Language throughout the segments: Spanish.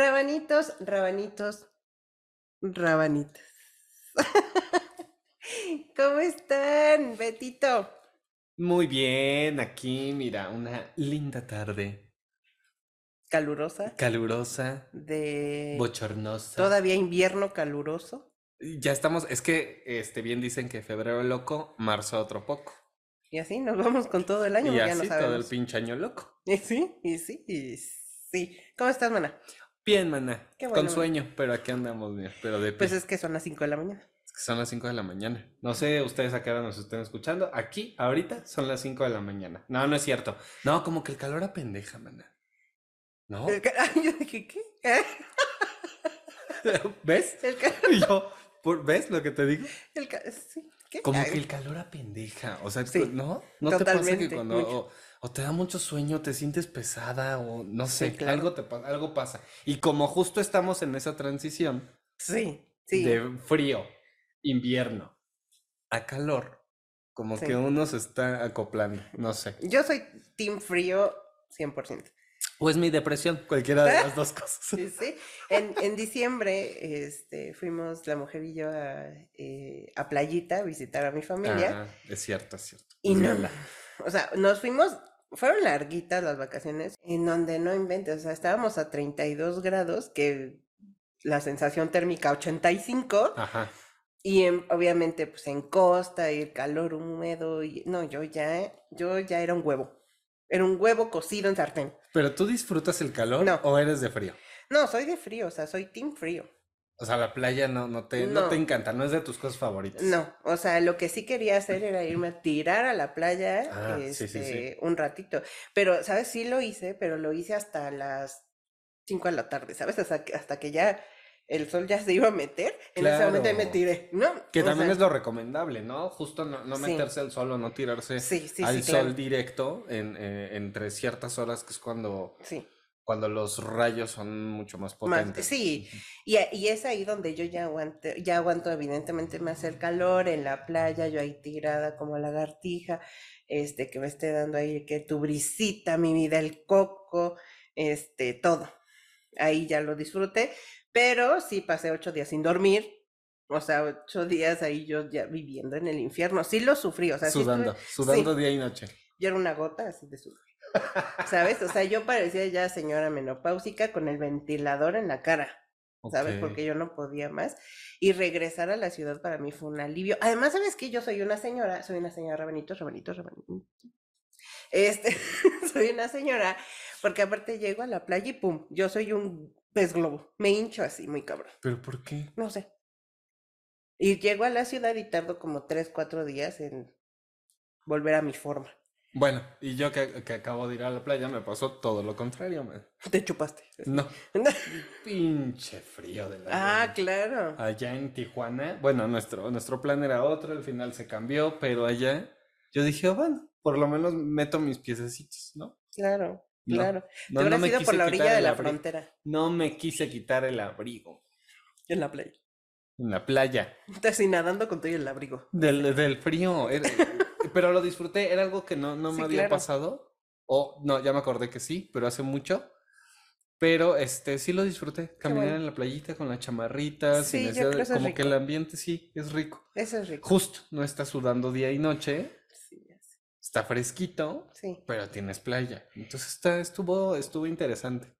Rabanitos, rabanitos, rabanitas. ¿Cómo están, Betito? Muy bien, aquí mira, una linda tarde, Calurosa, calurosa, de bochornosa. todavía invierno caluroso. Ya estamos, es que este bien dicen que febrero loco, marzo otro poco. Y así nos vamos con todo el año, Y ya no así todo el pinche año loco. Y sí, y sí, y sí. ¿Cómo estás, mana? Bien, maná, Qué con bueno, sueño, pero aquí andamos bien, pero de pie. Pues es que son las 5 de la mañana. Es que son las 5 de la mañana. No sé ustedes a qué hora nos estén escuchando. Aquí, ahorita, son las 5 de la mañana. No, no es cierto. No, como que el calor apendeja, maná. ¿No? Yo dije, ¿qué? ¿Eh? ¿Ves? El ca- Y yo, ¿ves lo que te digo? el sí, ¿qué? Como que el calor apendeja, o sea, Sí, ¿no? ¿No te pasa totalmente, que cuando. O, te da mucho sueño, te sientes pesada o no Sí, sé, claro. algo te pasa, algo pasa. Y como justo estamos en esa transición Sí, sí. de frío, invierno a calor, como Sí. que uno se está acoplando, no sé. Yo soy team frío 100%. O es mi depresión, cualquiera de las dos cosas. Sí, sí. En, en diciembre este, fuimos la mujer y yo a, eh, a Playita a visitar a mi familia. Ah, es cierto, es cierto. y no, o sea, nos fuimos, fueron larguitas las vacaciones, en donde no inventes, o sea, estábamos a 32 grados, que la sensación térmica 85, Ajá. y en- obviamente pues en costa y el calor húmedo, y no, yo ya, yo ya era un huevo, era un huevo cocido en sartén. Pero tú disfrutas el calor No. o eres de frío? No, soy de frío, o sea, soy team frío. O sea, la playa no, no te, no No. te encanta, no es de tus cosas favoritas. No, o sea, lo que sí quería hacer era irme a tirar a la playa Ah, sí, sí, sí. este, un ratito. Pero, ¿sabes? Sí lo hice, pero lo hice hasta las 5 de la tarde, ¿sabes? Hasta que, hasta que ya el sol ya se iba a meter, en ese momento me tiré, ¿no? Que O también sea, es lo recomendable, ¿no? Justo no, no Sí. meterse al sol o no tirarse Sí, sí, al sol claro. directo en, eh, entre ciertas horas, que es cuando, Sí, cuando los rayos son mucho más potentes. sí, y, es ahí donde yo ya aguanto, ya aguanto evidentemente más el calor en la playa, yo ahí tirada como lagartija, este, que me esté dando ahí que tu brisita, mi vida, el coco, este, todo. Ahí ya lo disfruté, pero sí pasé ocho días sin dormir, o sea, ocho días ahí yo ya viviendo en el infierno, sí lo sufrí, o sea, sí estuve- Sudando, sudando sí. día y noche. yo era una gota así de sudor. ¿Sabes? O sea, yo parecía ya señora menopáusica con el ventilador en la cara. ¿sabes? Porque yo no podía más. Y regresar a la ciudad para mí fue un alivio. Además, ¿sabes qué? Yo soy una señora, soy una señora Rabanito, Rabanito, Rabanito. Este, soy una señora, porque aparte llego a la playa y pum, yo soy un pez globo. Me hincho así, muy cabrón. ¿Pero por qué? No sé. Y llego a la ciudad y tardo como tres, cuatro días en volver a mi forma. Bueno, y yo que, que acabo de ir a la playa me pasó todo lo contrario, man. Te chupaste. No, pinche frío de la ah, claro. Allá en Tijuana, bueno, nuestro, nuestro plan era otro, al final se cambió, pero allá yo dije, "Oh, bueno, por lo menos meto mis piececitos, ¿no? Claro, No, claro. No, Te no ido por quise la quitar orilla de el la abrigo. frontera, No me quise quitar el abrigo en la playa. en la playa Estás así nadando con todo el abrigo. del, del frío, era- pero lo disfruté, era algo que no, no me había claro. pasado, o no, ya me acordé que sí, pero hace mucho. Pero este sí lo disfruté, caminar bueno. en la playita con la chamarrita, sin Sí, yo necesidad creo eso es como que el rico. ambiente sí es rico. Eso es rico. Justo, no estás sudando día y noche, Sí, ya sé. está fresquito, sí, pero tienes playa. Entonces está, estuvo, estuvo interesante.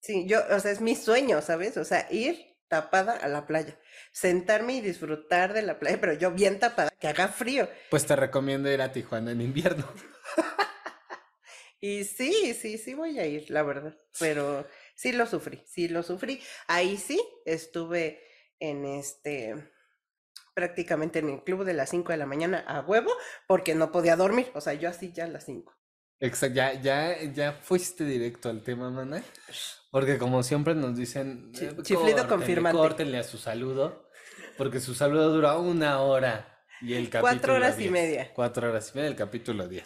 sí, yo, o sea, es mi sueño, ¿sabes? O sea, ir tapada a la playa, sentarme y disfrutar de la playa, pero yo bien tapada, que haga frío. Pues te recomiendo ir a Tijuana en invierno. Y sí, sí, sí voy a ir, la verdad, pero sí lo sufrí, sí lo sufrí. Ahí sí estuve en este, prácticamente en el club de las 5 de la mañana a huevo, porque no podía dormir, o sea, yo así ya a las 5. Exacto, ya, ya, ya fuiste directo al tema, mana. Porque como siempre nos dicen, Chi- eh, chiflido confirmante. córtenle a su saludo, porque su saludo dura una hora y el Cuatro capítulo horas y 10. media. Cuatro horas y media, el capítulo 10.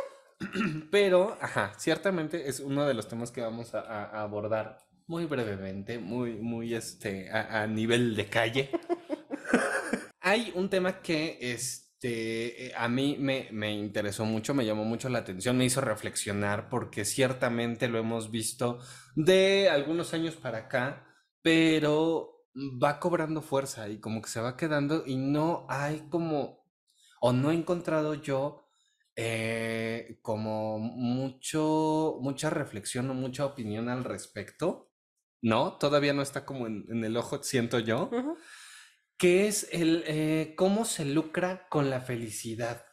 Pero, ajá, ciertamente es uno de los temas que vamos a, abordar muy brevemente, muy, muy este, a, a nivel de calle. Hay un tema que este este, eh, a mí me, me interesó mucho, me llamó mucho la atención, me hizo reflexionar porque ciertamente lo hemos visto de algunos años para acá, pero va cobrando fuerza y como que se va quedando y no hay como, o no he encontrado yo eh, como mucho, mucha reflexión o mucha opinión al respecto, ¿no? Todavía no está como en, en el ojo, siento yo, Ujú. que es el eh, cómo se lucra con la felicidad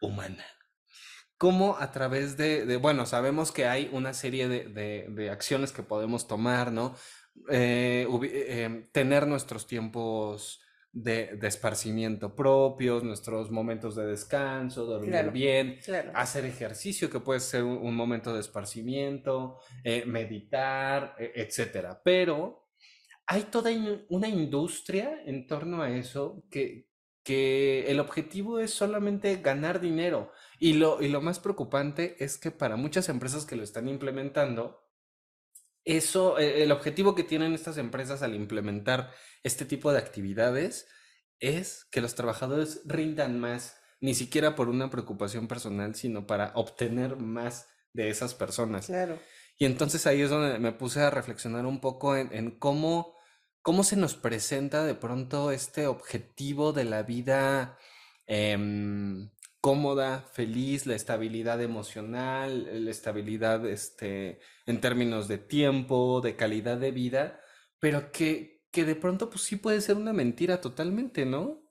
humana. Cómo a través de, de- bueno, sabemos que hay una serie de, de- de acciones que podemos tomar, ¿no? Eh, eh, tener nuestros tiempos de, de esparcimiento propios, nuestros momentos de descanso, dormir Claro, bien, claro. hacer ejercicio, que puede ser un, un momento de esparcimiento, eh, meditar, e- etcétera. Pero hay toda in- una industria en torno a eso que, que el objetivo es solamente ganar dinero. Y lo, y lo más preocupante es que para muchas empresas que lo están implementando, eso, eh, el objetivo que tienen estas empresas al implementar este tipo de actividades es que los trabajadores rindan más, ni siquiera por una preocupación personal, sino para obtener más de esas personas. Claro. Y entonces ahí es donde me puse a reflexionar un poco en, en cómo, cómo se nos presenta de pronto este objetivo de la vida em, cómoda, feliz, la estabilidad emocional, la estabilidad este, en términos de tiempo, de calidad de vida, pero que, que de pronto pues sí puede ser una mentira totalmente, ¿no?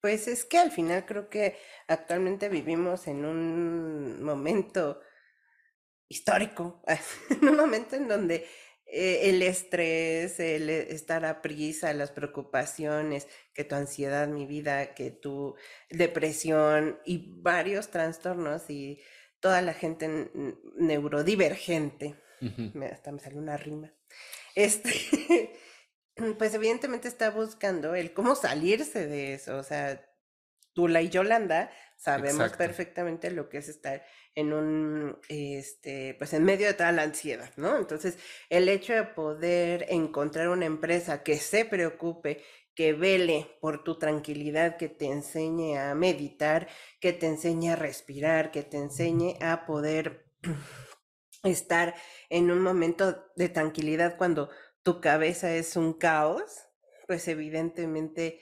Pues es que al final creo que actualmente vivimos en un momento histórico, en un momento en donde el estrés, el eh, estar a prisa, las preocupaciones, que tu ansiedad, mi vida, que tu depresión y varios trastornos y toda la gente neurodivergente, me, hasta me salió una rima, este, pues evidentemente está buscando el cómo salirse de eso, o sea, Tula y Yolanda sabemos Exacto. perfectamente lo que es estar en un, este, pues en medio de toda la ansiedad, ¿no? Entonces, el hecho de poder encontrar una empresa que se preocupe, que vele por tu tranquilidad, que te enseñe a meditar, que te enseñe a respirar, que te enseñe a poder estar en un momento de tranquilidad cuando tu cabeza es un caos, pues evidentemente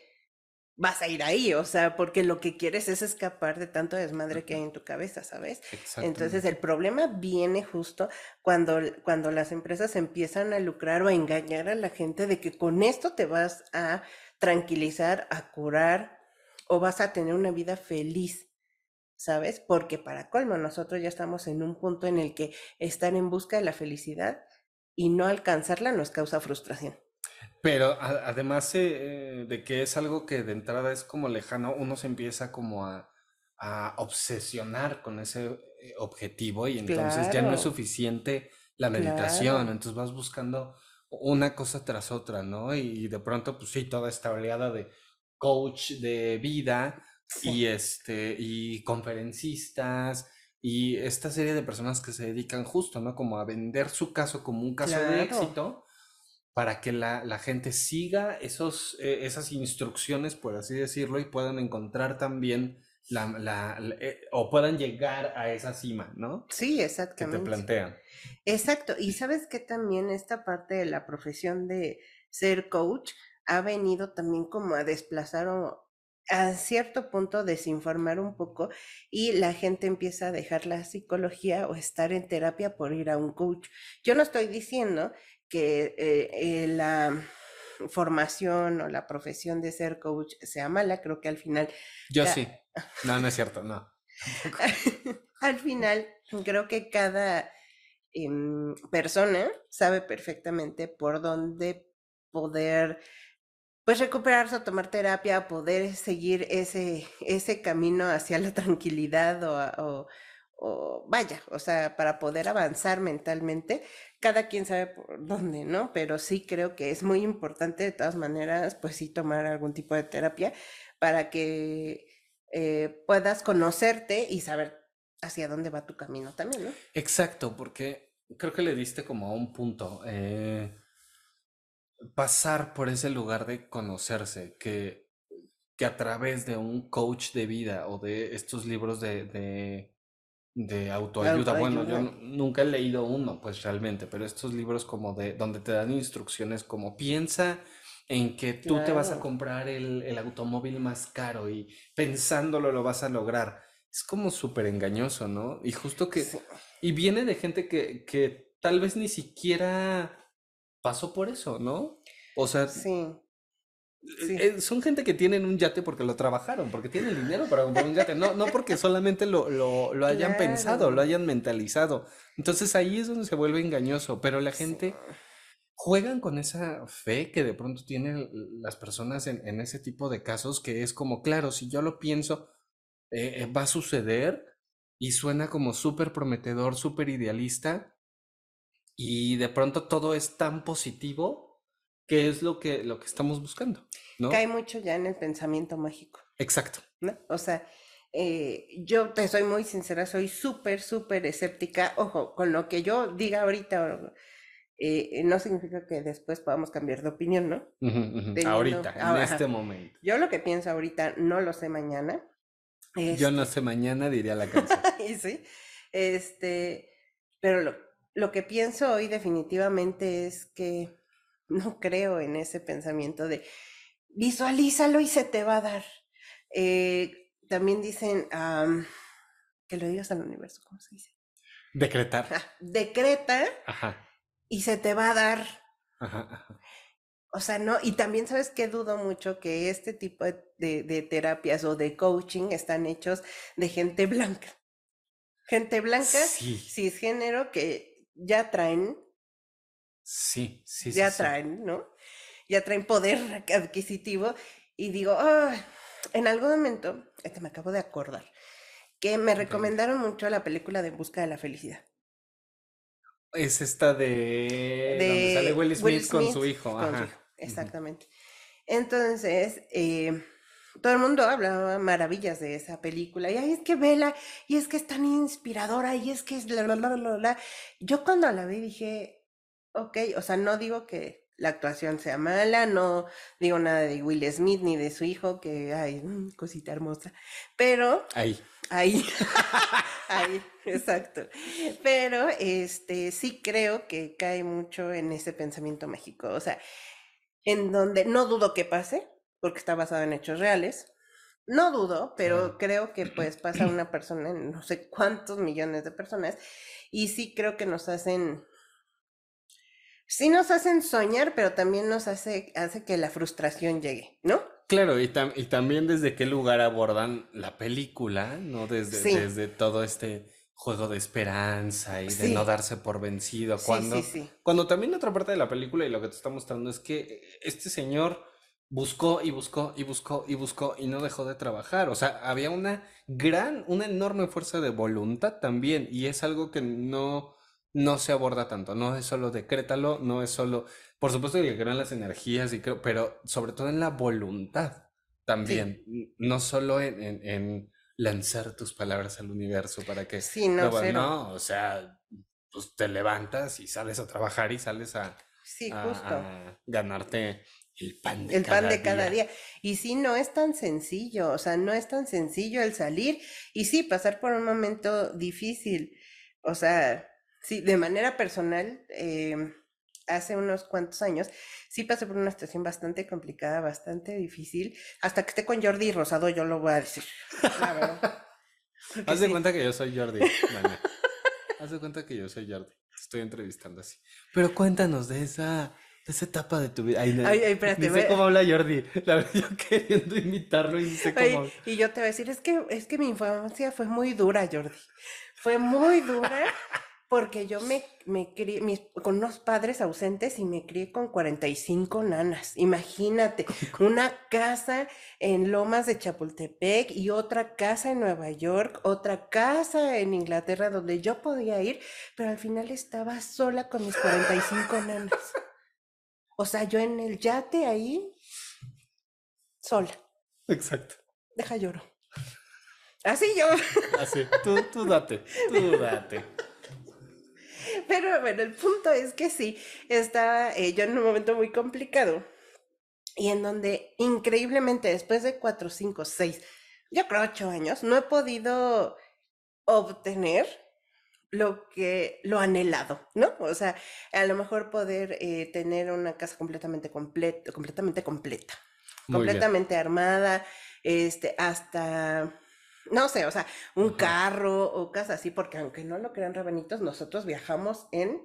vas a ir ahí, o sea, porque lo que quieres es escapar de tanto desmadre que hay en tu cabeza, ¿sabes? Entonces el problema viene justo cuando, cuando las empresas empiezan a lucrar o a engañar a la gente de que con esto te vas a tranquilizar, a curar o vas a tener una vida feliz, ¿sabes? Porque para colmo nosotros ya estamos en un punto en el que estar en busca de la felicidad y no alcanzarla nos causa frustración. Pero a- además eh, eh, de que es algo que de entrada es como lejano, uno se empieza como a, a obsesionar con ese eh, objetivo y entonces ya no es suficiente la meditación, claro. entonces vas buscando una cosa tras otra, ¿no? Y de pronto, pues sí, toda esta oleada de coach de vida Sí, y este y conferencistas y esta serie de personas que se dedican justo, ¿no? Como a vender su caso como un caso de éxito para que la, la gente siga esos, eh, esas instrucciones, por así decirlo, y puedan encontrar también la, la- la- eh, o puedan llegar a esa cima, ¿no? Sí, Que te exactamente. plantean. Exacto. Y sabes que también esta parte de la profesión de ser coach ha venido también como a desplazar o a cierto punto desinformar un poco y la gente empieza a dejar la psicología o estar en terapia por ir a un coach. Yo no estoy diciendo que eh, eh, la formación o la profesión de ser coach sea mala, creo que al final Yo sí. No, no es cierto, no. Al final creo que cada em, persona sabe perfectamente por dónde poder pues recuperarse o tomar terapia, poder seguir ese, ese camino hacia la tranquilidad o, o- o vaya, o sea, para poder avanzar mentalmente, cada quien sabe por dónde, ¿no? Pero sí creo que es muy importante de todas maneras, pues sí tomar algún tipo de terapia para que eh, puedas conocerte y saber hacia dónde va tu camino también, ¿no? Exacto, porque creo que le diste como a un punto. eh, pasar por ese lugar de conocerse, que que a través de un coach de vida o de estos libros de, de, de autoayuda, bueno, yo nunca he leído uno, pues realmente, pero estos libros como de donde te dan instrucciones como piensa en que tú te vas a comprar el, el automóvil más caro y pensándolo lo vas a lograr. Es como súper engañoso, ¿no? Y justo que, Sí. y viene de gente que, que tal vez ni siquiera pasó por eso, ¿no? O sea, Sí, sí. eh, son gente que tienen un yate porque lo trabajaron, porque tienen dinero para comprar un yate, no, no porque solamente lo, lo, lo hayan pensado, lo Claro. hayan mentalizado. Entonces ahí es donde se vuelve engañoso, pero la Sí. gente juegan con esa fe que de pronto tienen las personas en, en ese tipo de casos, que es como, claro, si yo lo pienso, eh, eh, va a suceder y suena como súper prometedor, súper idealista, y de pronto todo es tan positivo que es lo que, lo que estamos buscando, ¿no? Cae mucho ya en el pensamiento mágico, Exacto. ¿no? O sea, eh, yo te soy muy sincera, soy súper, súper escéptica. Ojo, con lo que yo diga ahorita, eh, no significa que después podamos cambiar de opinión, ¿no? Teniendo- Ahorita, en este momento. Yo lo que pienso ahorita no lo sé mañana. Yo no sé mañana, diría la canción. y sí, este, pero lo, lo que pienso hoy definitivamente es que no creo en ese pensamiento de visualízalo y se te va a dar. Eh, también dicen que lo digas al universo, ¿cómo se dice? Decretar. Ah, decreta Ajá, y se te va a dar. ajá, ajá. O sea, no, y también sabes que dudo mucho que este tipo de terapias o de coaching están hechos de gente blanca. Gente blanca, Sí, cisgénero, que ya traen, sí, sí, sí, ya sí. traen, ¿no? Ya traen poder adquisitivo. Y digo, en algún momento, este me acabo de acordar, que me recomendaron mucho la película de En Busca de la Felicidad. Es esta de donde sale de Will Smith, Will con su hijo. con su hijo, exactamente. Entonces, eh, todo el mundo hablaba maravillas de esa película. Y ay, es que vela, y es que es tan inspiradora, y es que es la, la, la, la, la". Yo cuando la vi dije, ok, o sea, no digo que la actuación sea mala, no digo nada de Will Smith ni de su hijo, que, ay, mm, cosita hermosa. Pero Ahí. Ahí, ahí, exacto. Pero este sí creo que cae mucho en ese pensamiento mágico. O sea, en donde no dudo que pase, porque está basado en hechos reales. No dudo, pero creo que pues pasa una persona en no sé cuántos millones de personas. Y sí creo que nos hacen. Sí nos hacen soñar, pero también nos hace, hace que la frustración llegue, ¿no? Claro, y, tam- y también desde qué lugar abordan la película, ¿no? Desde, Sí. desde todo este juego de esperanza y de no darse por vencido. Sí, Cuando, sí, sí. cuando también otra parte de la película y lo que te está mostrando es que este señor buscó y buscó y buscó y buscó y no dejó de trabajar. O sea, había una gran, una enorme fuerza de voluntad también y es algo que no, no se aborda tanto. No es solo decrétalo, no es solo, por supuesto que creo en las energías y creo, pero sobre todo en la voluntad también. No solo en, en- en lanzar tus palabras al universo para que Sí, no, cero. no, o sea, pues te levantas y sales a trabajar y sales a, Sí, a- justo. a ganarte el pan de El pan cada de cada día. día. Y sí, no es tan sencillo, o sea, no es tan sencillo el salir y sí, pasar por un momento difícil. O sea, sí, de manera personal, em, hace unos cuantos años, sí pasé por una situación bastante complicada, bastante difícil, hasta que esté con Jordi Rosado, yo lo voy a decir, la verdad. Haz de sí, cuenta que yo soy Jordi. Haz de cuenta que yo soy Jordi. Te estoy entrevistando así. Pero cuéntanos de esa, de esa etapa de tu vida. Ay, no, Ay, ay, espérate, ni sé cómo habla Jordi. La verdad, yo queriendo imitarlo y ni sé cómo. y yo te voy a decir, es que, es que mi infancia fue muy dura, Jordi. Fue muy dura porque yo me, me crié mis- con unos padres ausentes y me crié con 45 nanas. Imagínate, una casa en Lomas de Chapultepec y otra casa en Nueva York, otra casa en Inglaterra donde yo podía ir, pero al final estaba sola con mis 45 nanas. O sea, yo en el yate ahí, sola. Exacto. Deja lloro. Así yo. Así. Tú, tú date. Tú date. Pero bueno, el punto es que sí, estaba eh, yo en un momento muy complicado. y en donde increíblemente después de cuatro, cinco, seis, yo creo ocho años, no he podido obtener lo que, lo anhelado, ¿no? O sea, a lo mejor poder eh, tener una casa completamente completa, completamente completa, completamente armada, este, hasta, no sé, o sea, un carro o cosas así, porque aunque no lo crean rabanitos, nosotros viajamos en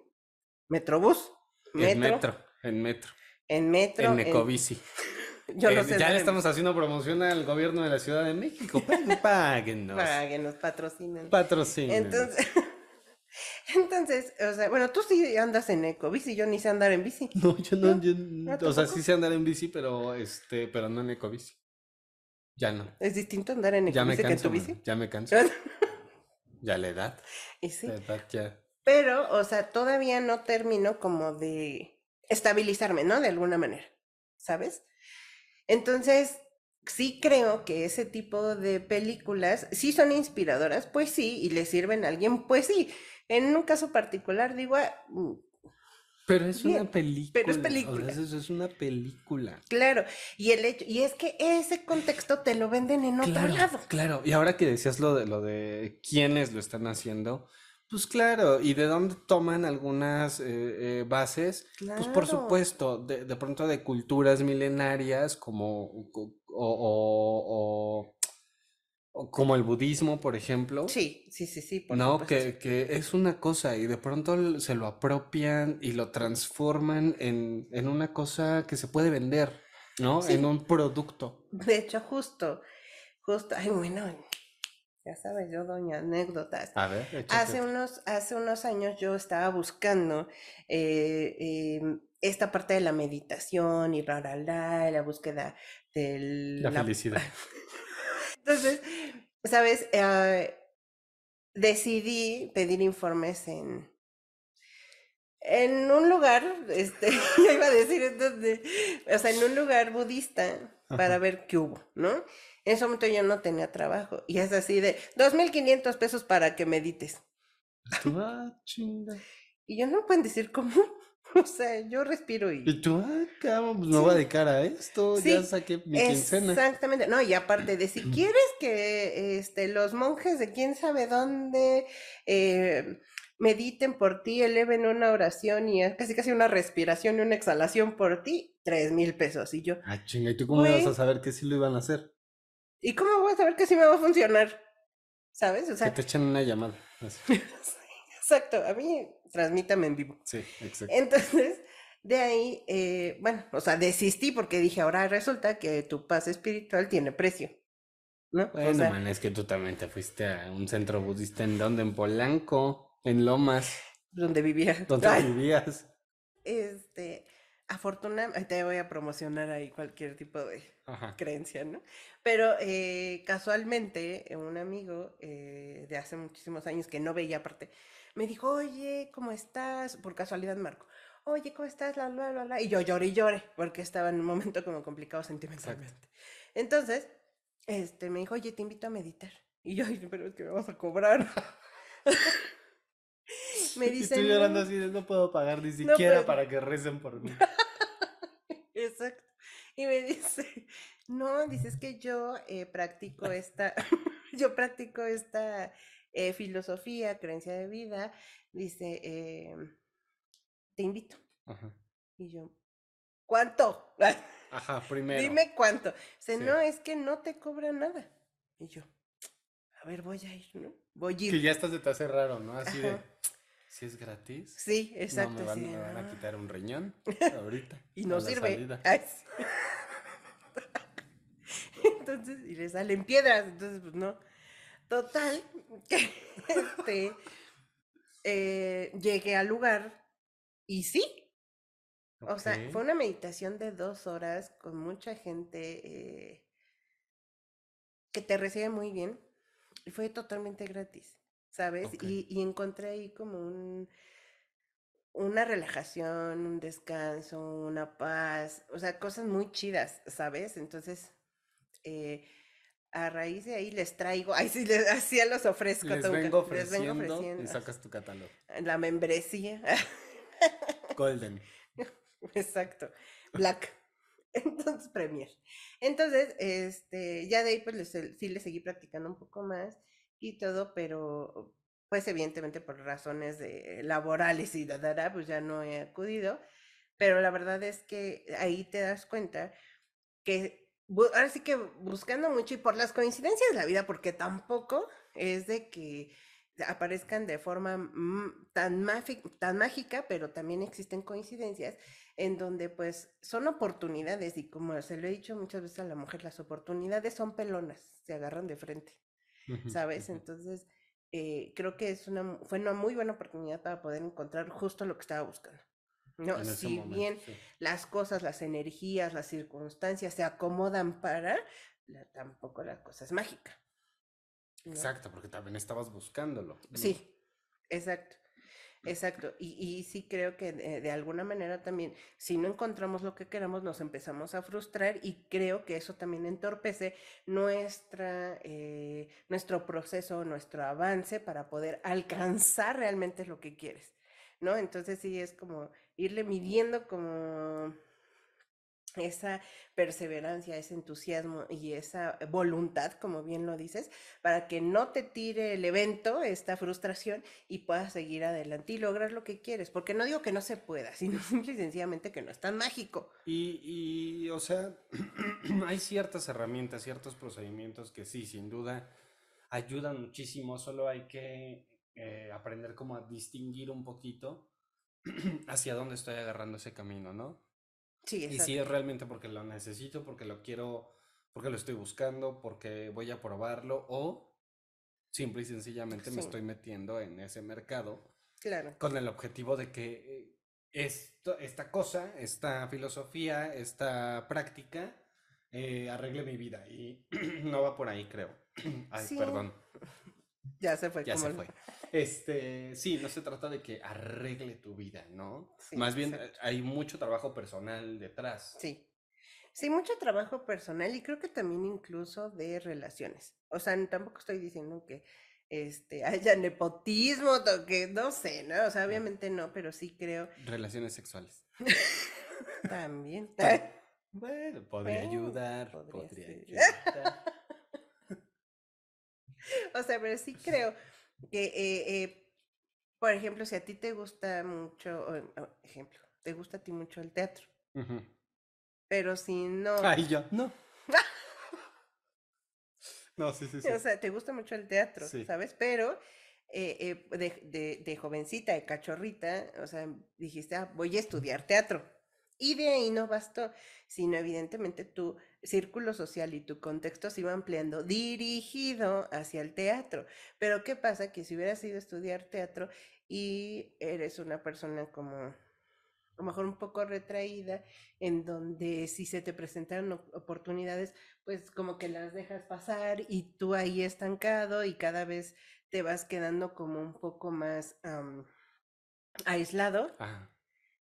Metrobús, En metro, en metro. en metro, En Ecobici. yo no Eh, sé ya le estamos haciendo promoción al gobierno de la Ciudad de México. Pá- Páguenos. para que nos patrocinen. Patrocínenos. Entonces, entonces, o sea, bueno, tú sí andas en ecobici, yo ni sé andar en bici. No, yo no, yo, no, o sea, sí sé andar en bici, pero este, pero no en ecobici. Ya no. Es distinto andar en ecobici que en tu bici. ya me canso. Ya la edad, Y sí. la edad ya. Pero, o sea, todavía no termino como de estabilizarme, ¿no? De alguna manera, ¿sabes? Entonces, sí creo que ese tipo de películas sí son inspiradoras, pues sí, y le sirven a alguien, pues sí. En un caso particular, digo, ah, mm, Pero es Bien, una película. pero es o sea, película. eso es una película. claro, y el hecho, y es que ese contexto te lo venden en otro Claro, lado. claro. Y ahora que decías lo de lo de quiénes lo están haciendo, pues claro, y de dónde toman algunas eh, eh, bases, pues por Claro. supuesto, de, de pronto de culturas milenarias como o como el budismo, por ejemplo. Sí, sí, sí, sí, por No, que, que es una cosa y de pronto se lo apropian y lo transforman en, en una cosa que se puede vender, ¿no? Sí. En un producto. De hecho, justo, justo, ay, bueno, ya sabes, yo doña anécdotas. A ver, Hace unos, hace unos años yo estaba buscando eh, em, esta parte de la meditación y la, la, la, la búsqueda de la la felicidad. Entonces, ¿sabes? Eh, decidí pedir informes en, en un lugar, este, iba a decir en dónde, o sea, en un lugar budista para Ajá. ver qué hubo, ¿no? En ese momento yo no tenía trabajo y es así de 2.500 pesos para que medites. Ah, chinga. Y yo no pueden decir cómo, o sea, yo respiro y... Y tú, ah, cabrón, pues me voy a Sí. dedicar a esto, ya Sí, saqué mi quincena. Exactamente, no, y aparte de si quieres que este, los monjes de quién sabe dónde eh, mediten por ti, eleven una oración y casi casi una respiración y una exhalación por ti, tres mil pesos. Y yo, Ah, chinga, ¿y tú cómo ibas a Güey. saber que sí lo iban a hacer? ¿y cómo voy a saber que sí me va a funcionar? ¿Sabes? O Que sea, te echan una llamada. así. exacto, a mí transmítame en vivo. Sí, exacto. Entonces, de ahí, eh, bueno, o sea, desistí porque dije, ahora resulta que tu paz espiritual tiene precio, ¿no? O Bueno, sea, man, es que tú también te fuiste a un centro budista en donde, en Polanco, en Lomas, donde vivía. donde Ay, vivías. este, afortunadamente, te voy a promocionar ahí cualquier tipo de Ajá. creencia, ¿no? Pero eh, casualmente, un amigo eh, de hace muchísimos años que no veía aparte, me dijo, oye, ¿cómo estás? Por casualidad, Marco. Oye, ¿cómo estás? La, la, la, la. Y yo lloré y lloré, porque estaba en un momento como complicado sentimentalmente. Entonces, este, me dijo, oye, te invito a meditar. Y yo, "Ay, pero es que me vas a cobrar. me dice, estoy llorando así de no puedo pagar ni siquiera para que recen por mí. Exacto. Y me dice, no, dices que yo eh, practico esta, yo practico esta eh, filosofía, creencia de vida, dice, eh, te invito. Ajá. Y yo, ¿cuánto? Ajá, primero. Dime cuánto. Dice, Sí. no, es que no te cobra nada. Y yo, a ver, voy a ir, ¿no? Voy a Que ir. ya estás de te hace raro, ¿no? Así de, si es gratis, Sí, exacto. no me van, sí, me van a quitar un riñón ahorita. Y no sirve. salida. Ay, sí. Entonces, y le salen piedras, entonces, pues no. Total, que este, eh, llegué al lugar y sí. O sea, fue una meditación de dos horas con mucha gente eh, que te recibe muy bien y fue totalmente gratis, ¿sabes? Y, y encontré ahí como un, una relajación, un descanso, una paz, o sea, cosas muy chidas, ¿sabes? Entonces, eh, a raíz de ahí les traigo, ay, sí, les, así los ofrezco, Les vengo les vengo ofreciendo y sacas tu catálogo. la membresía. Golden. Exacto. Black. Entonces, Premier. Entonces, este, ya de ahí pues sí le seguí practicando un poco más y todo, pero pues evidentemente por razones de laborales y da, pues ya no he acudido. Pero la verdad es que ahí te das cuenta que ahora sí que buscando mucho y por las coincidencias de la vida, porque tampoco es de que aparezcan de forma mm, tan, tan mágica, pero también existen coincidencias en donde pues son oportunidades y como se lo he dicho muchas veces a la mujer, las oportunidades son pelonas, se agarran de frente, ¿sabes? Entonces, eh, creo que es una, fue una muy buena oportunidad para poder encontrar justo lo que estaba buscando. No, si bien las cosas, las energías, las circunstancias se acomodan para, tampoco la cosa es mágica. Exacto, porque también estabas buscándolo. Sí, exacto. Exacto, y, y sí creo que de, alguna manera también, si no encontramos lo que queramos, nos empezamos a frustrar y creo que eso también entorpece nuestra, eh, nuestro proceso, nuestro avance para poder alcanzar realmente lo que quieres, ¿no? Entonces sí es como irle midiendo como esa perseverancia, ese entusiasmo y esa voluntad, como bien lo dices, para que no te tire el evento, esta frustración, y puedas seguir adelante y lograr lo que quieres. Porque no digo que no se pueda, sino simple y sencillamente que no es tan mágico. Y, o sea, hay ciertas herramientas, ciertos procedimientos que sí, sin duda, ayudan muchísimo, solo hay que eh, aprender como a distinguir un poquito hacia dónde estoy agarrando ese camino, ¿no? Sí, y si es realmente porque lo necesito, porque lo quiero, porque lo estoy buscando, porque voy a probarlo, o simple y sencillamente me estoy metiendo en ese mercado. Claro. Con el objetivo de que esto, esta cosa, esta filosofía, esta práctica eh, arregle mi vida. Y no va por ahí, creo. Ay, perdón. Ya se fue. Ya se fue. Este, sí, no se trata de que arregle tu vida, ¿no? Más bien hay mucho trabajo personal detrás. Sí. Sí, mucho trabajo personal y creo que también incluso de relaciones. O sea, tampoco estoy diciendo que este, haya nepotismo, que no sé, ¿no? O sea, obviamente no, pero sí creo. Relaciones sexuales. también. Bueno, podría ayudar, podría ayudar. o sea, pero sí creo que, eh, eh, por ejemplo, si a ti te gusta mucho, ejemplo, te gusta a ti mucho el teatro, pero si no... Ay, yo, no. no, sí, sí, sí. O sea, te gusta mucho el teatro, ¿sabes? Pero eh, de, de, de, jovencita, de cachorrita, o sea, dijiste, ah, voy a estudiar teatro. Y de ahí no bastó, sino evidentemente tu círculo social y tu contexto se iba ampliando dirigido hacia el teatro. Pero ¿qué pasa? Que si hubieras ido a estudiar teatro y eres una persona como a lo mejor un poco retraída, en donde si se te presentaron oportunidades, pues como que las dejas pasar y tú ahí estancado y cada vez te vas quedando como un poco más aislado.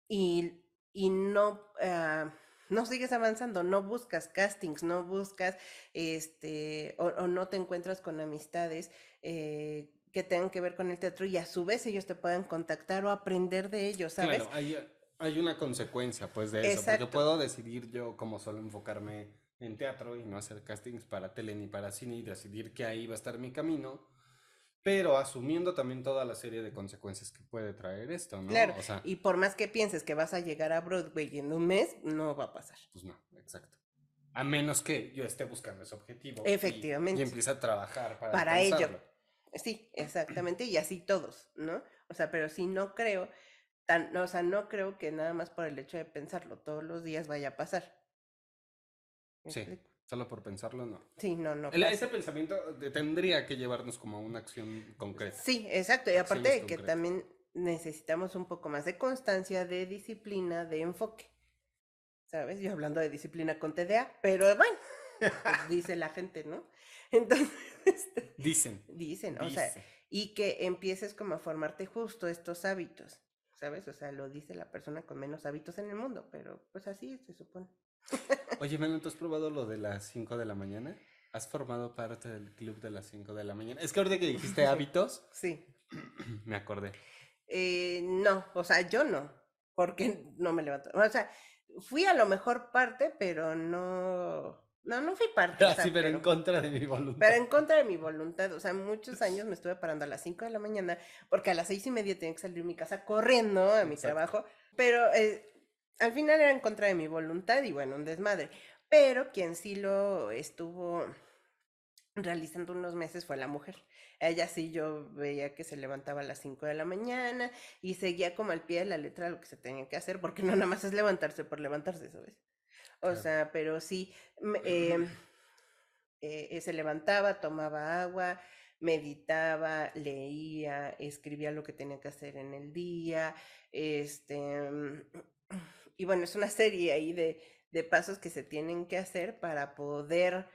Y y no, ah, no sigues avanzando, no buscas castings, no buscas, este, o, no te encuentras con amistades eh, que tengan que ver con el teatro y a su vez ellos te puedan contactar o aprender de ellos, ¿sabes? Claro, hay, hay una consecuencia pues de eso, porque puedo decidir yo como solo enfocarme en teatro y no hacer castings para tele ni para cine y decidir que ahí va a estar mi camino pero asumiendo también toda la serie de consecuencias que puede traer esto, ¿no? Claro, y por más que pienses que vas a llegar a Broadway en un mes, no va a pasar. Pues no, exacto. A menos que yo esté buscando ese objetivo. Efectivamente. Y, empiece a trabajar para, para ello. Sí, exactamente, y así todos, ¿no? O sea, pero sí no creo, tan, o sea, no creo que nada más por el hecho de pensarlo todos los días vaya a pasar. sí. Solo por pensarlo, no. Sí, no, no. ese pensamiento tendría que llevarnos como a una acción concreta. Sí, exacto. Y aparte de que también necesitamos un poco más de constancia, de disciplina, de enfoque. ¿Sabes? Yo hablando de disciplina con TDA, pero bueno, pues dice la gente, ¿no? Entonces. Este, dicen. Dicen, o sea, y que empieces como a formarte justo estos hábitos, ¿sabes? O sea, lo dice la persona con menos hábitos en el mundo, pero pues así se supone. Oye, Manu, ¿tú has probado lo de las 5 de la mañana? ¿Has formado parte del club de las 5 de la mañana? Es que ahorita que dijiste hábitos. Sí. Me acordé. Eh, no, o sea, yo no, porque no me levanto. O sea, fui a lo mejor parte, pero no, no, no fui parte. o sea, Así, pero en contra de mi voluntad. pero en contra de mi voluntad. O sea, muchos años me estuve parando a las 5 de la mañana porque a las seis y media tenía que salir de mi casa corriendo a mi Exacto. trabajo. Pero eh, al final era en contra de mi voluntad y bueno, un desmadre. Pero quien sí lo estuvo realizando unos meses fue la mujer. Ella sí yo veía que se levantaba a las 5 de la mañana y seguía como al pie de la letra lo que se tenía que hacer, porque no nada más es levantarse por levantarse, ¿sabes? O Claro. sea, pero sí, em, eh, eh, se levantaba, tomaba agua, meditaba, leía, escribía lo que tenía que hacer en el día, este, y bueno, es una serie ahí de, de pasos que se tienen que hacer para poder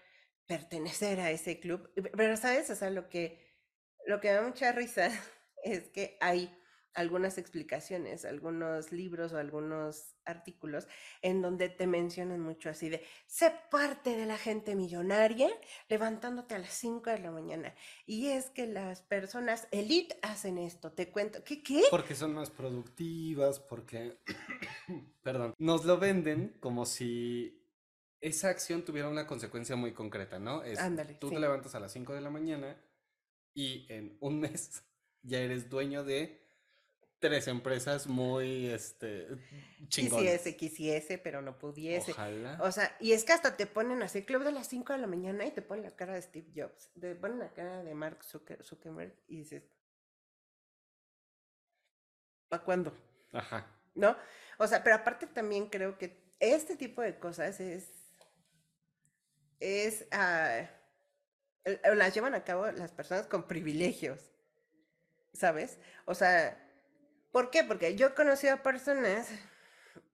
pertenecer a ese club. Pero, ¿sabes? O sea, lo que, lo que da mucha risa es que hay algunas explicaciones, algunos libros o algunos artículos en donde te mencionan mucho así de, sé parte de la gente millonaria levantándote a las 5 de la mañana. Y es que las personas elite hacen esto, te cuento, ¿qué qué? Porque son más productivas, porque, perdón, nos lo venden como si esa acción tuviera una consecuencia muy concreta, ¿no? Es, Ándale, tú sí. te levantas a las 5 de la mañana y en un mes ya eres dueño de tres empresas muy, este, chingonas. Quisiese, quisiese, pero no pudiese. Ojalá. O sea, y es que hasta te ponen así, club de las 5 de la mañana y te ponen la cara de Steve Jobs, te ponen la cara de Mark Zucker- Zuckerberg y dices, ¿para cuándo? Ajá. ¿No? O sea, pero aparte también creo que este tipo de cosas es, es, ah, las llevan a cabo las personas con privilegios, ¿sabes? O sea, ¿por qué? Porque yo he conocido a personas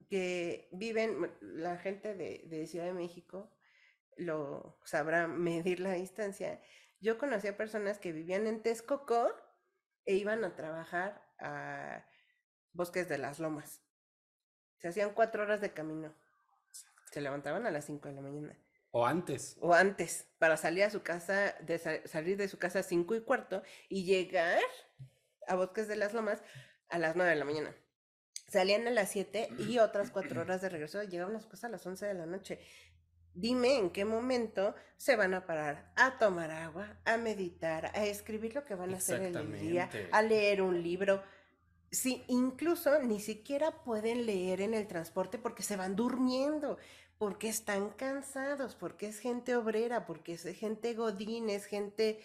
que viven, la gente de, de Ciudad de México lo sabrá medir la distancia. Yo conocí a personas que vivían en Texcoco e iban a trabajar a Bosques de las Lomas. Se hacían cuatro horas de camino. Se levantaban a las cinco de la mañana. O antes. O antes, para salir a su casa, de sa- salir de su casa a cinco y cuarto y llegar a Bosques de las Lomas a las nueve de la mañana. Salían a las 7 y otras cuatro horas de regreso. Llegaban a su casa a las 11 de la noche. Dime en qué momento se van a parar a tomar agua, a meditar, a escribir lo que van a hacer en el día, a leer un libro. Sí, incluso ni siquiera pueden leer en el transporte porque se van durmiendo, porque están cansados, porque es gente obrera, porque es gente godín, es gente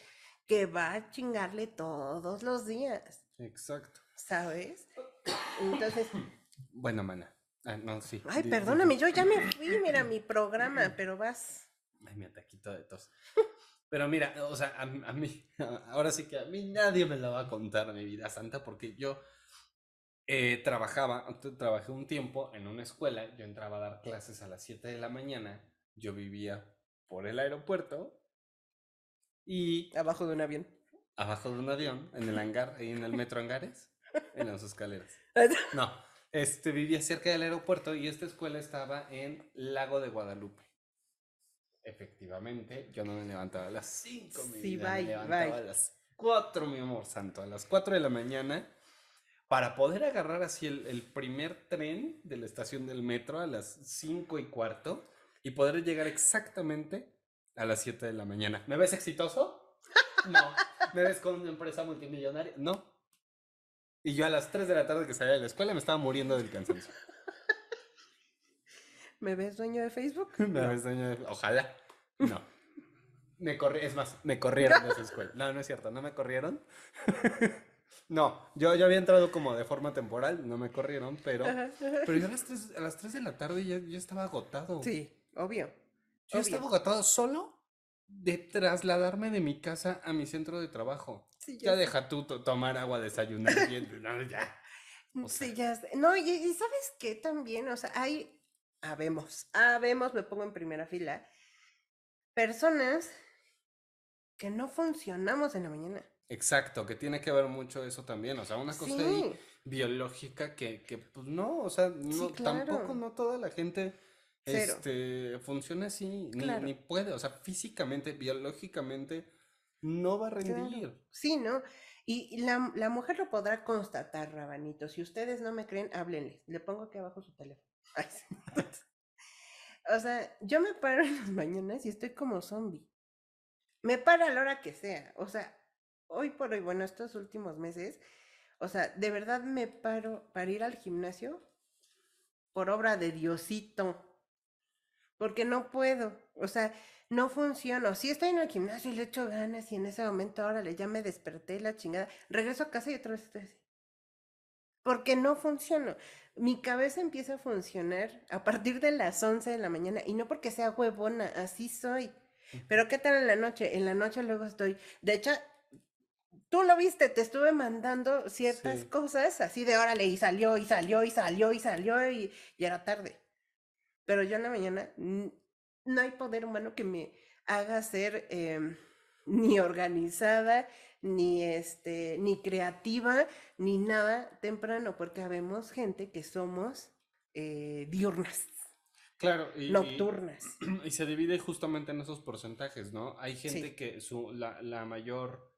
que va a chingarle todos los días, Exacto. ¿Sabes? Entonces, Bueno, mana. Ah, no, sí. ay, perdóname, yo ya me fui, mira mi programa, pero vas. Ay, mi ataquito de tos. Pero mira, o sea, a, a mí, ahora sí que a mí nadie me la va a contar mi vida santa porque yo eh, trabajaba, trabajé un tiempo en una escuela, yo entraba a dar clases a las 7 de la mañana, yo vivía por el aeropuerto y Abajo de un avión. abajo de un avión, en el hangar, ahí en el metro Hangares, en las escaleras. No, este vivía cerca del aeropuerto y esta escuela estaba en Lago de Guadalupe. Efectivamente, yo no me levantaba a las 5, mi Sí, me levantaba bye. a las 4, mi amor santo, a las 4 de la mañana para poder agarrar así el, el primer tren de la estación del metro a las 5 y cuarto y poder llegar exactamente a las 7 de la mañana. ¿Me ves exitoso? No. ¿Me ves con una empresa multimillonaria? No. Y yo a las 3 de la tarde que salía de la escuela me estaba muriendo del cansancio. ¿Me ves dueño de Facebook? Me No. ves dueño de- Ojalá. No. Me corri... Es más, me corrieron de esa escuela. No, no es cierto, no me corrieron. No, yo, yo había entrado como de forma temporal, no me corrieron, pero, Ajá, pero yo a las 3, a las 3 de la tarde ya, ya estaba agotado. Sí, obvio. Yo obvio. estaba agotado solo de trasladarme de mi casa a mi centro de trabajo. Sí, Ya sé. deja tú to- tomar agua, desayunar bien. no, ya. o Sí, sea. ya sé. No, y, y ¿sabes qué también? O sea, hay, habemos, habemos, me pongo en primera fila, personas que no funcionamos en la mañana. Exacto, que tiene que ver mucho eso también. O sea, una cosa ahí Sí, biológica que, que, pues no, o sea, no, tampoco claro. no toda la gente Cero. este, funciona así, ni, Claro. ni puede, o sea, físicamente, biológicamente, no va a claro. rendir. Sí, ¿no? Y la, la mujer lo podrá constatar, Rabanito. Si ustedes no me creen, háblenles. Le pongo aquí abajo su teléfono. Ay, sí. O sea, yo me paro en las mañanas y estoy como zombie. Me paro a la hora que sea. O sea, hoy por hoy, bueno, estos últimos meses, o sea, de verdad me paro para ir al gimnasio por obra de Diosito. Porque no puedo. O sea, no funciona. Si estoy en el gimnasio y le echo ganas y en ese momento, órale, ya me desperté la chingada. Regreso a casa y otra vez estoy así. Porque no funciona. Mi cabeza empieza a funcionar a partir de las 11 de la mañana y no porque sea huevona, así soy. Pero ¿qué tal en la noche? En la noche luego estoy, de hecho, tú lo viste, te estuve mandando ciertas Sí. cosas así de órale y salió y salió y salió y salió y, y era tarde. Pero yo en la mañana no hay poder humano que me haga ser em, ni organizada, ni este, ni creativa, ni nada temprano, porque habemos gente que somos eh, diurnas, Claro, y, nocturnas. y se divide justamente en esos porcentajes, ¿no? Hay gente Sí. que su, la, la mayor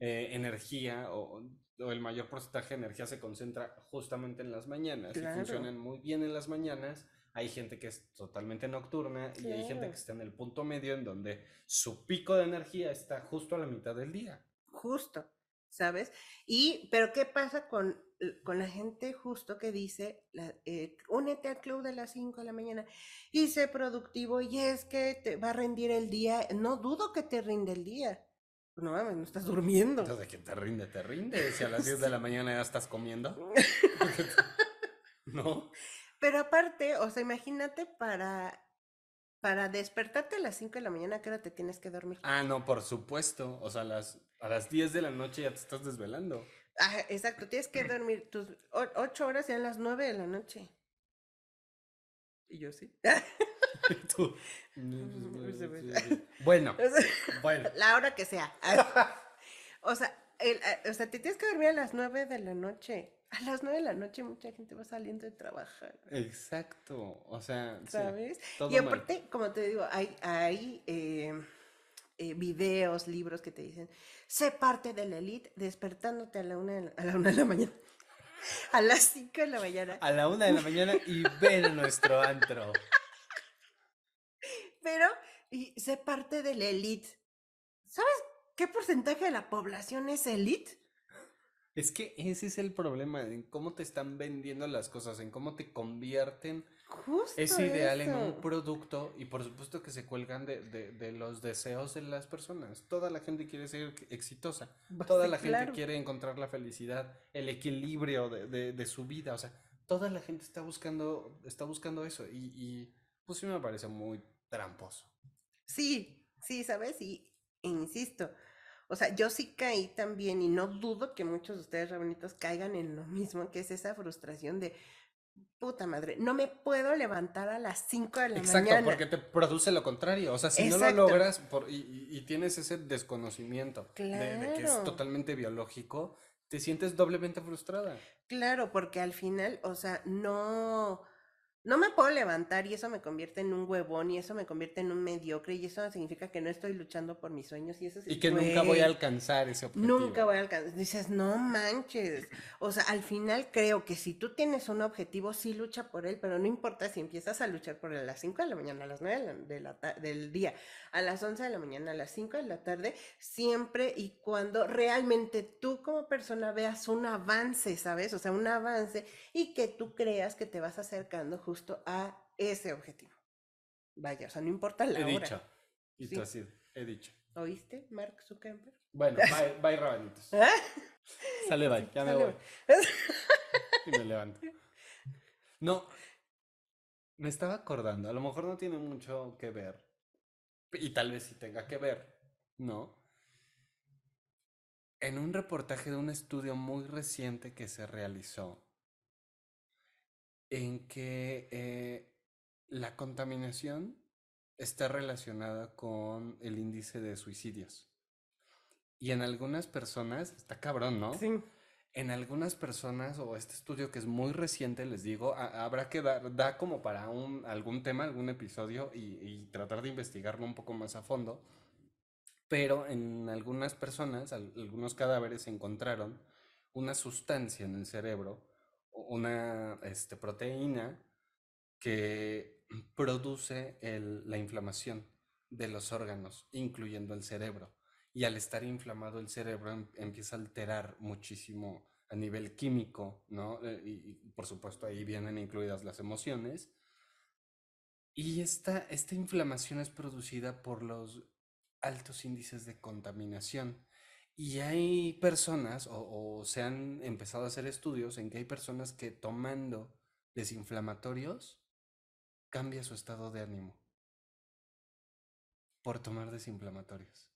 eh, energía o, o el mayor porcentaje de energía se concentra justamente en las mañanas y funcionan muy bien en las mañanas. Hay gente que es totalmente nocturna y hay gente Claro. que está en el punto medio en donde su pico de energía está justo a la mitad del día. Justo, ¿sabes? Y, pero ¿qué pasa con, l- con la gente justo que dice, la- eh, únete al club de las 5 de la mañana y sé productivo y es que te va a rendir el día? No dudo que te rinde el día. No mames, no estás durmiendo. Entonces, que te rinde, te rinde. Si a las 10 de la mañana ya estás comiendo. ¿No? Pero aparte, o sea, imagínate para, para despertarte a las 5 de la mañana, ¿a qué hora te tienes que dormir? Ah, no, por supuesto. O sea, a las, a las 10 de la noche ya te estás desvelando. Ah, exacto, tienes que dormir tus 8 horas y a las 9 de la noche. Y yo sí. Tú. Bueno, bueno. La hora que sea. O sea, el- a- o sea, te tienes que dormir a las 9 de la noche. A las 9 de la noche mucha gente va saliendo de trabajar, Exacto. O sea, sí, ¿sabes? todo y mal. aparte, como te digo, hay, hay eh, eh, videos, libros que te dicen, sé parte de la elite despertándote a la una de la, a la, una de la mañana. A las 5 de la mañana. A la una de la mañana y ven nuestro antro. Pero, y sé parte de la elite. ¿Sabes qué porcentaje de la población es elite? Es que ese es el problema, en cómo te están vendiendo las cosas, en cómo te convierten Justo ese ideal en un producto y por supuesto que se cuelgan de, de- de los deseos de las personas. Toda la gente quiere ser exitosa, Pues toda sí, la gente quiere encontrar la felicidad, el equilibrio de, de- de su vida, o sea, toda la gente está buscando, está buscando eso y, y pues sí me parece muy tramposo. Sí, sí, ¿sabes? Y e insisto, o sea, yo sí caí también y no dudo que muchos de ustedes, rabanitos, caigan en lo mismo, que es esa frustración de, puta madre, no me puedo levantar a las 5 de la Exacto, mañana. porque te produce lo contrario. O sea, si no lo Exacto. logras por, y, y- tienes ese desconocimiento de, de que es totalmente biológico, te sientes doblemente frustrada. Claro, porque al final, o sea, no, no me puedo levantar y eso me convierte en un huevón y eso me convierte en un mediocre y eso significa que no estoy luchando por mis sueños y eso Y que nunca voy a alcanzar ese objetivo. Nunca voy a alcanzar. Dices, no manches. O sea, al final creo que si tú tienes un objetivo, sí lucha por él, pero no importa si empiezas a luchar por él a las 5 de la mañana, a las 9 de la, del día, a las 11 de la mañana, a las 5 de la tarde, siempre y cuando realmente tú como persona veas un avance, ¿sabes? O sea, un avance y que tú creas que te vas acercando justo a ese objetivo. Vaya, o sea, no importa la He hora. dicho. Y Sí. tú así, he dicho. ¿Oíste, Mark Zuckerberg? Bueno, bye, bye rabanitos. ¿Ah? Sale bye, ya me voy. Y me levanto. No, me estaba acordando, a lo mejor no tiene mucho que ver, y tal vez sí tenga que ver, ¿no? En un reportaje de un estudio muy reciente que se realizó, en que eh, la contaminación está relacionada con el índice de suicidios. Y en algunas personas, está cabrón, ¿no? Sí. En algunas personas, o este estudio que es muy reciente, les digo, ha- habrá que dar, da como para un, algún tema, algún episodio y, y tratar de investigarlo un poco más a fondo. Pero en algunas personas, al- algunos cadáveres encontraron una sustancia en el cerebro, una este, proteína que produce la inflamación de los órganos, incluyendo el cerebro. Y al estar inflamado el cerebro em- empieza a alterar muchísimo a nivel químico, ¿no? Eh, Y, y, por supuesto ahí vienen incluidas las emociones. Y esta, esta inflamación es producida por los altos índices de contaminación. Y hay personas, o, o se han empezado a hacer estudios en que hay personas que tomando desinflamatorios cambia su estado de ánimo por tomar desinflamatorios.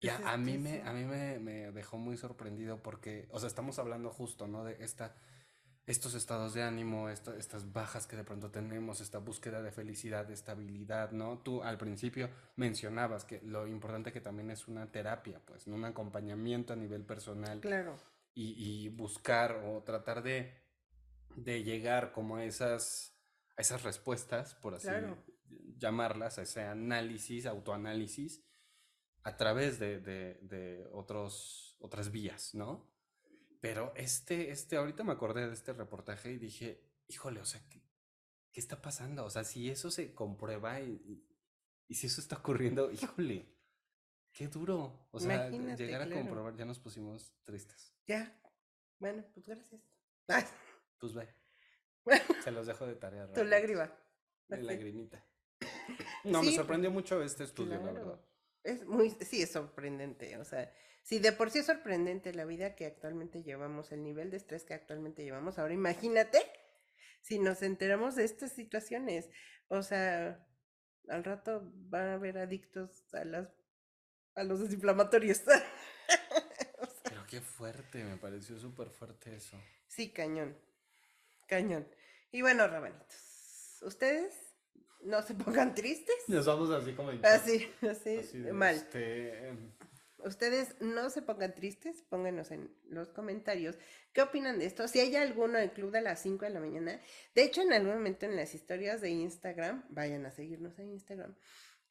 Y a, a mí, me, a mí me, me dejó muy sorprendido porque, o sea, estamos hablando justo, ¿no? De esta, estos estados de ánimo, esta- estas bajas que de pronto tenemos, esta búsqueda de felicidad, de estabilidad, ¿no? Tú al principio mencionabas que lo importante que también es una terapia, pues, un acompañamiento a nivel personal Claro. y, y buscar o tratar de, de llegar como a esas, a esas respuestas, por así Claro. llamarlas, a ese análisis, autoanálisis, a través de, de- de otros, otras vías, ¿no? Pero este, este, ahorita me acordé de este reportaje y dije, híjole, o sea, ¿qué, qué está pasando? O sea, si eso se comprueba y, y- y si eso está ocurriendo, híjole, qué duro. O sea, Imagínate, llegar a claro. comprobar, ya nos pusimos tristes. Ya. Bueno, pues gracias. Ay, Pues ve, se los dejo de tarea. tu rapiditos. lágrima. De lagrimita. No, me sorprendió mucho este estudio, la verdad. Es muy, sí, es sorprendente. O sea, si de por sí es sorprendente la vida que actualmente llevamos, el nivel de estrés que actualmente llevamos, ahora imagínate si nos enteramos de estas situaciones. O sea, al rato van a haber adictos a las a los desinflamatorios. O sea, Pero qué fuerte, me pareció súper fuerte eso. sí, cañón. Cañón. Y bueno, rabanitos, ustedes no se pongan tristes. Nos vamos así como Así, así, mal. este, em, Ustedes no se pongan tristes, pónganos en los comentarios qué opinan de esto. Si hay alguno del club de las 5 de la mañana, de hecho en algún momento en las historias de Instagram, vayan a seguirnos en Instagram,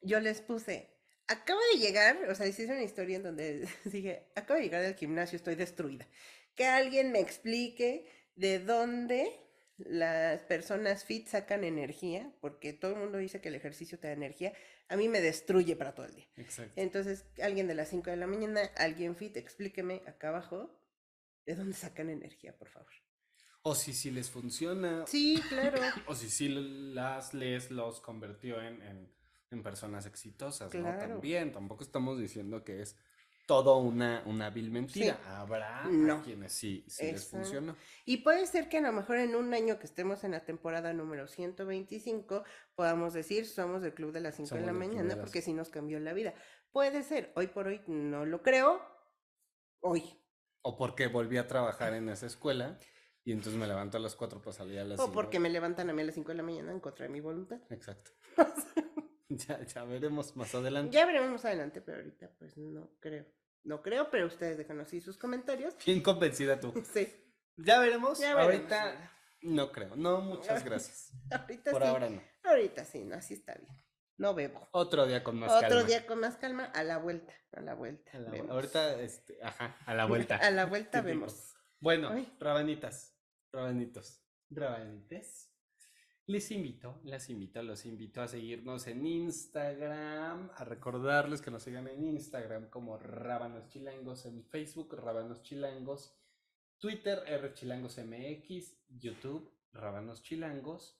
yo les puse, acabo de llegar, o sea, hice una historia en donde dije, acabo de llegar del gimnasio, estoy destruida. Que alguien me explique de dónde las personas fit sacan energía, porque todo el mundo dice que el ejercicio te da energía, a mí me destruye para todo el día. exacto. Entonces, alguien de las 5 de la mañana, alguien fit, explíqueme acá abajo de dónde sacan energía, por favor. O si sí les funciona, Sí, claro. o si sí las les los convirtió en, en, en personas exitosas, ¿no? Claro. También, tampoco estamos diciendo que es todo una, una vil mentira. Sí. Habrá a quienes sí, sí les funcionó. Y puede ser que a lo mejor en un año que estemos en la temporada número 125 podamos decir somos del club de las 5 de la de mañana porque sí nos cambió la vida. Puede ser, hoy por hoy no lo creo. Hoy. O porque volví a trabajar en esa escuela y entonces me levanto a las 4 para salir a las O 5. porque me levantan a mí a las 5 de la mañana en contra de mi voluntad. Exacto. ya, ya veremos más adelante. Ya veremos más adelante, pero ahorita pues no creo. No creo, pero ustedes déjanos así sus comentarios. Bien convencida tú. Sí. Ya veremos. Ya veremos. Ahorita no creo. No, muchas gracias. Ahorita Por sí. ahora no. Ahorita sí, no, así está bien. No bebo. Otro día con más Otro calma. día con más calma, a la vuelta, a la vuelta. A la- vemos. ahorita, este, ajá, a la vuelta. A la vuelta vemos. Bueno, Ay. rabanitas, rabanitos, rabanites. Les invito, las invito, los invito a seguirnos en Instagram, a recordarles que nos sigan en Instagram como Rábanos Chilangos, en Facebook Rábanos Chilangos, Twitter R MX, YouTube Rábanos Chilangos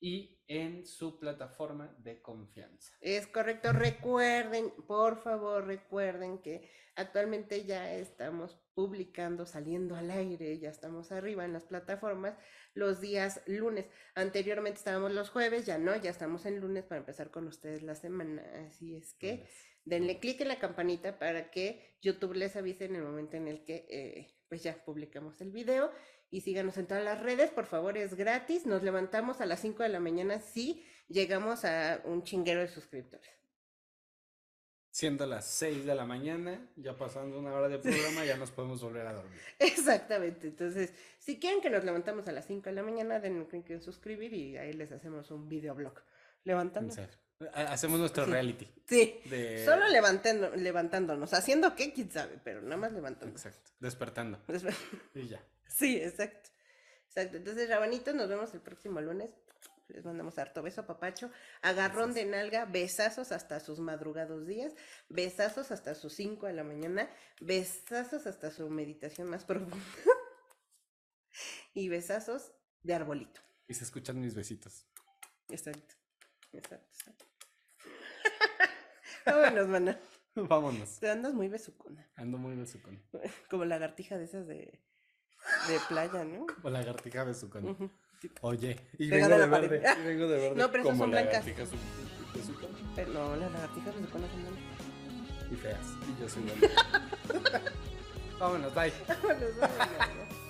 y en su plataforma de confianza. Es correcto. Recuerden, por favor, recuerden que actualmente ya estamos publicando, saliendo al aire, ya estamos arriba en las plataformas los días lunes. Anteriormente estábamos los jueves, ya no, ya estamos en lunes para empezar con ustedes la semana. Así es que denle clic en la campanita para que YouTube les avise en el momento en el que eh, pues ya publicamos el video y síganos en todas las redes, por favor, es gratis. Nos levantamos a las 5 de la mañana si llegamos a un chinguero de suscriptores. Siendo las 6 de la mañana, ya pasando una hora de programa, ya nos podemos volver a dormir. Exactamente. Entonces, si quieren que nos levantamos a las 5 de la mañana, denle clic en suscribir y ahí les hacemos un videoblog. Levantando. Hacemos nuestro Sí. reality. Sí. De... Solo levantando, levantándonos. Haciendo qué, quién sabe, pero nada más levantándonos. Exacto. Despertando. Y ya. Sí, exacto. Exacto. Entonces, rabanitos, nos vemos el próximo lunes. Les mandamos harto beso, papacho. Agarrón de nalga, besazos hasta sus madrugados días, besazos hasta sus 5 de la mañana, besazos hasta su meditación más profunda y besazos de arbolito. Y se escuchan mis besitos. Exacto. Exacto. exacto. Vámonos, mana. Vámonos. Te andas muy besucona. Ando muy besucón. Como lagartija de esas de, de playa, ¿no? O lagartija besucón. Ujú, tipo. Oye, y vengo de verde. Y vengo de verde. No, pero esas como son blancas. su- besucón. Pero no, las lagartijas besuconas son blancas. Y feas. Y yo soy bueno. Vámonos, bye. Vámonos, vámonos.